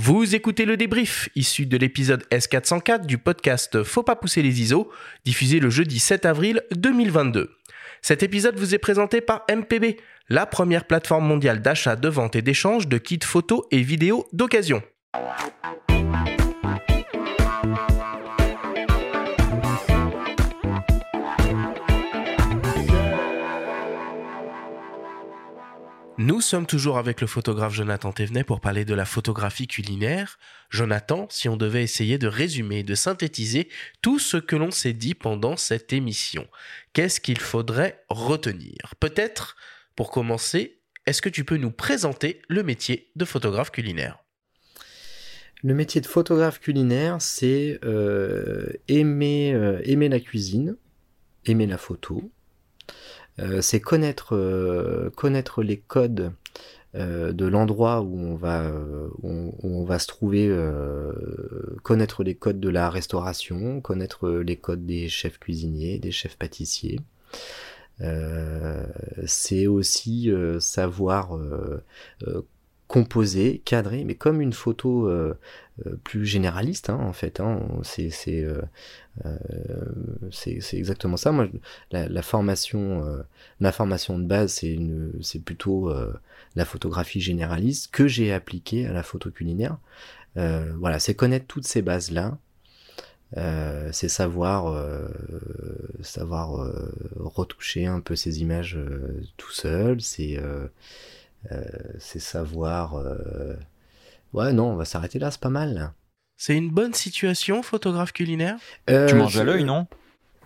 Vous écoutez le débrief, issu de l'épisode S404 du podcast Faut pas pousser les ISO, diffusé le jeudi 7 avril 2022. Cet épisode vous est présenté par MPB, la première plateforme mondiale d'achat, de vente et d'échange de kits photos et vidéos d'occasion. Nous sommes toujours avec le photographe Jonathan Thévenet pour parler de la photographie culinaire. Jonathan, si on devait essayer de résumer, de synthétiser tout ce que l'on s'est dit pendant cette émission, qu'est-ce qu'il faudrait retenir? Peut-être, pour commencer, est-ce que tu peux nous présenter le métier de photographe culinaire? Le métier de photographe culinaire, c'est euh, aimer, euh, aimer la cuisine, aimer la photo, c'est connaître, euh, connaître les codes euh, de l'endroit où on va où on, va se trouver, connaître les codes de la restauration, connaître les codes des chefs cuisiniers, des chefs pâtissiers. c'est aussi savoir composer, cadrer, mais comme une photo plus généraliste hein, en fait. Hein, c'est euh, c'est exactement ça. Moi, la, formation, euh, ma formation de base, c'est une, c'est plutôt euh, la photographie généraliste que j'ai appliquée à la photo culinaire. voilà, c'est connaître toutes ces bases là. c'est savoir savoir retoucher un peu ces images tout seul. C'est c'est savoir. Ouais, non, on va s'arrêter là. C'est pas mal. C'est une bonne situation, photographe culinaire? Euh, Tu manges à l'œil, non?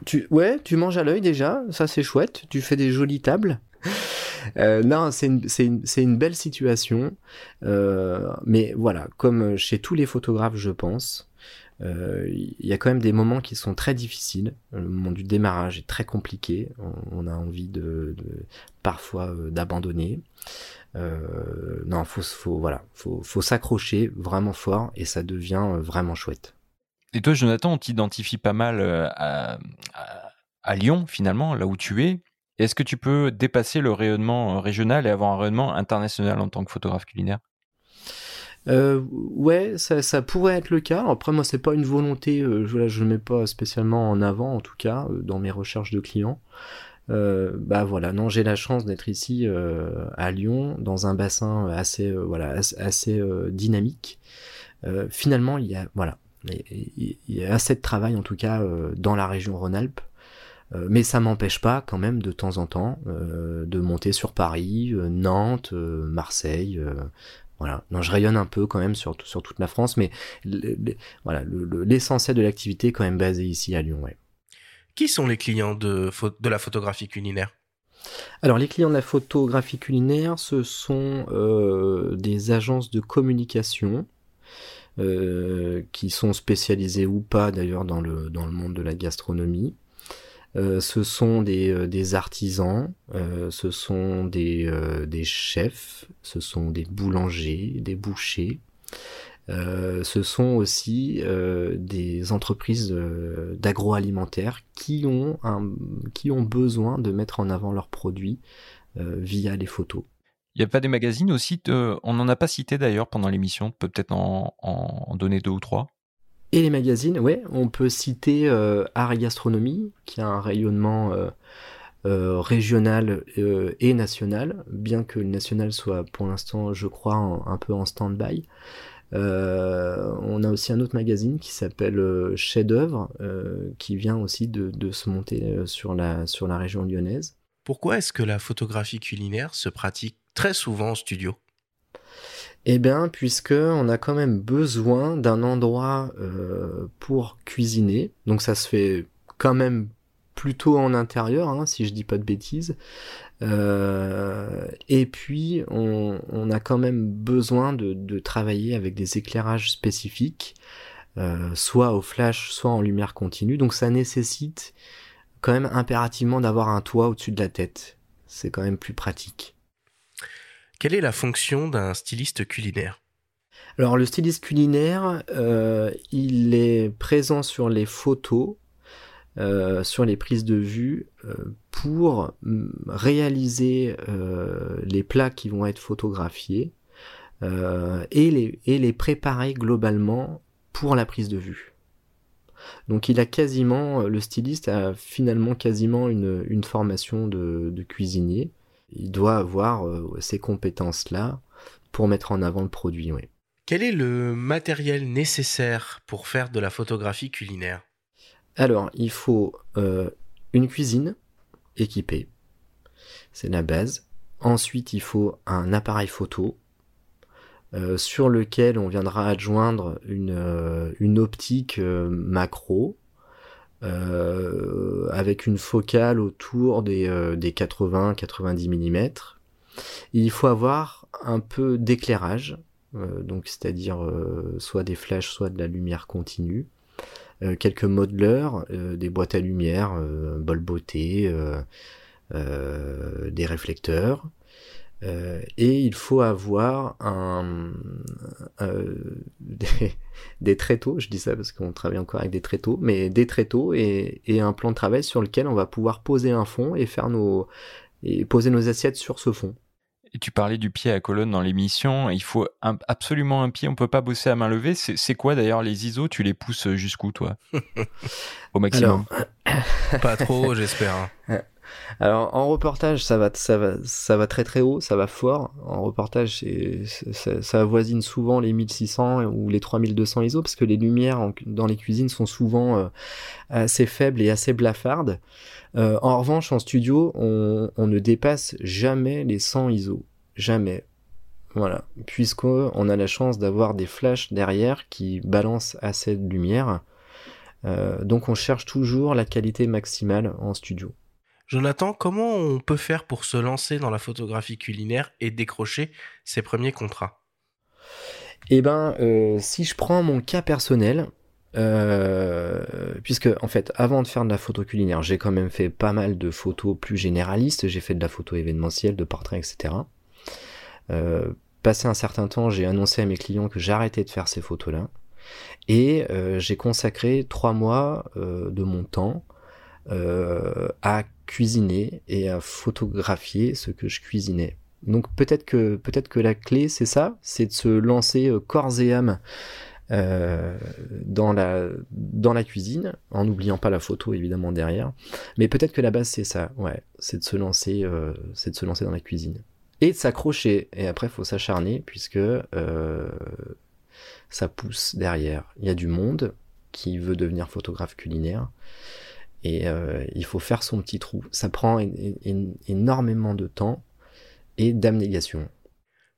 Tu... Ouais, tu manges à l'œil déjà, ça c'est chouette. Tu fais des jolies tables. Euh, non, c'est une, une, une, belle situation. Euh, mais voilà, comme chez tous les photographes, je pense, il y a quand même des moments qui sont très difficiles. Le moment du démarrage est très compliqué. On, a envie de, parfois d'abandonner. Euh, non, faut, faut, voilà, faut, s'accrocher vraiment fort et ça devient euh, vraiment chouette. Et toi, Jonathan, on t'identifie pas mal euh, à, Lyon, finalement, là où tu es. Est-ce que tu peux dépasser le rayonnement régional et avoir un rayonnement international en tant que photographe culinaire? Euh, ouais, ça, pourrait être le cas. Après, moi, c'est pas une volonté, je, je le mets pas spécialement en avant, en tout cas, dans mes recherches de clients. Euh, bah voilà, non, j'ai la chance d'être ici euh, à Lyon, dans un bassin assez, euh, voilà, assez, dynamique. finalement, il y a, voilà, il y a assez de travail en tout cas dans la région Rhône-Alpes. mais ça m'empêche pas quand même de temps en temps de monter sur Paris, Nantes, Marseille, voilà. Non, je rayonne un peu quand même sur, sur toute la France, mais voilà, l'essentiel de l'activité est quand même basé ici à Lyon. Ouais. Qui sont les clients de, de la photographie culinaire? Alors les clients de la photographie culinaire, ce sont euh, des agences de communication euh, qui sont spécialisées ou pas d'ailleurs dans le, dans le monde de la gastronomie. Euh, ce sont des, des artisans, ce sont des, chefs, ce sont des boulangers, des bouchers, euh, ce sont aussi euh, des entreprises euh, d'agroalimentaire qui ont qui ont besoin de mettre en avant leurs produits via les photos. Il n'y a pas des magazines aussi On n'en a pas cité d'ailleurs pendant l'émission, peut-être en, en, donner deux ou trois? Et les magazines, ouais, on peut citer Art et Gastronomie, qui a un rayonnement régional et national, bien que le national soit pour l'instant, je crois, un peu en stand-by. Euh, on a aussi un autre magazine qui s'appelle euh, Chef d'œuvre, euh, qui vient aussi de, se monter sur la, sur la région lyonnaise. Pourquoi est-ce que la photographie culinaire se pratique très souvent en studio? Eh bien, puisque on a quand même besoin d'un endroit pour cuisiner, donc ça se fait quand même plutôt en intérieur, hein, si je dis pas de bêtises. Euh, et puis, on, a quand même besoin de, travailler avec des éclairages spécifiques, euh, soit au flash, soit en lumière continue. Donc, ça nécessite quand même impérativement d'avoir un toit au-dessus de la tête. C'est quand même plus pratique. Quelle est la fonction d'un styliste culinaire? Alors le styliste culinaire, euh, il est présent sur les photos euh, sur les prises de vue euh, pour réaliser les plats qui vont être photographiés et, les, préparer globalement pour la prise de vue. Donc il a quasiment, le styliste a finalement quasiment une, formation de, cuisinier. Il doit avoir ces compétences-là pour mettre en avant le produit. Oui. Quel est le matériel nécessaire pour faire de la photographie culinaire? Alors, il faut euh, une cuisine équipée, c'est la base. Ensuite, il faut un appareil photo euh, sur lequel on viendra adjoindre une, euh, une optique macro avec une focale autour des, des 80-90 mm. Il faut avoir un peu d'éclairage, euh, donc c'est-à-dire euh, soit des flashs, soit de la lumière continue. Euh, quelques modeleurs, des boîtes à lumière, bol beauté, des réflecteurs. Et il faut avoir un, des, tréteaux, je dis ça parce qu'on travaille encore avec des tréteaux, mais des tréteaux et, et, un plan de travail sur lequel on va pouvoir poser un fond et faire nos et poser nos assiettes sur ce fond. Et tu parlais du pied à colonne dans l'émission. Il faut absolument un pied. On peut pas bosser à main levée. C'est quoi d'ailleurs les ISO? Tu les pousses jusqu'où toi? Au maximum. pas trop, j'espère. Alors en reportage, ça va, ça va, ça va très très haut, ça va fort. En reportage, ça, ça, avoisine souvent les 1600 ou les 3200 ISO parce que les lumières dans les cuisines sont souvent euh, assez faibles et assez blafardes. Euh, en revanche, en studio, on, ne dépasse jamais les 100 ISO. Jamais. Voilà. Puisqu'on a la chance d'avoir des flashs derrière qui balancent assez de lumière. Euh, donc on cherche toujours la qualité maximale en studio. Jonathan, comment on peut faire pour se lancer dans la photographie culinaire et décrocher ses premiers contrats? Eh ben, euh, si je prends mon cas personnel, euh, puisque en fait, avant de faire de la photo culinaire, j'ai quand même fait pas mal de photos plus généralistes. J'ai fait de la photo événementielle, de portraits, etc. Euh, passé un certain temps, j'ai annoncé à mes clients que j'arrêtais de faire ces photos-là, et j'ai consacré trois mois de mon temps à cuisiner et à photographier ce que je cuisinais. Donc peut-être que la clé c'est ça, c'est de se lancer corps et âme euh, dans, la, cuisine, en n'oubliant pas la photo évidemment derrière. Mais peut-être que la base c'est ça, ouais, c'est de se lancer, euh, c'est de se lancer dans la cuisine et de s'accrocher. Et après, faut s'acharner puisque euh, ça pousse derrière. Il y a du monde qui veut devenir photographe culinaire et euh, il faut faire son petit trou. Ça prend énormément de temps et d'abnégation.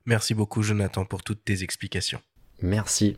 Merci beaucoup Jonathan pour toutes tes explications. Merci.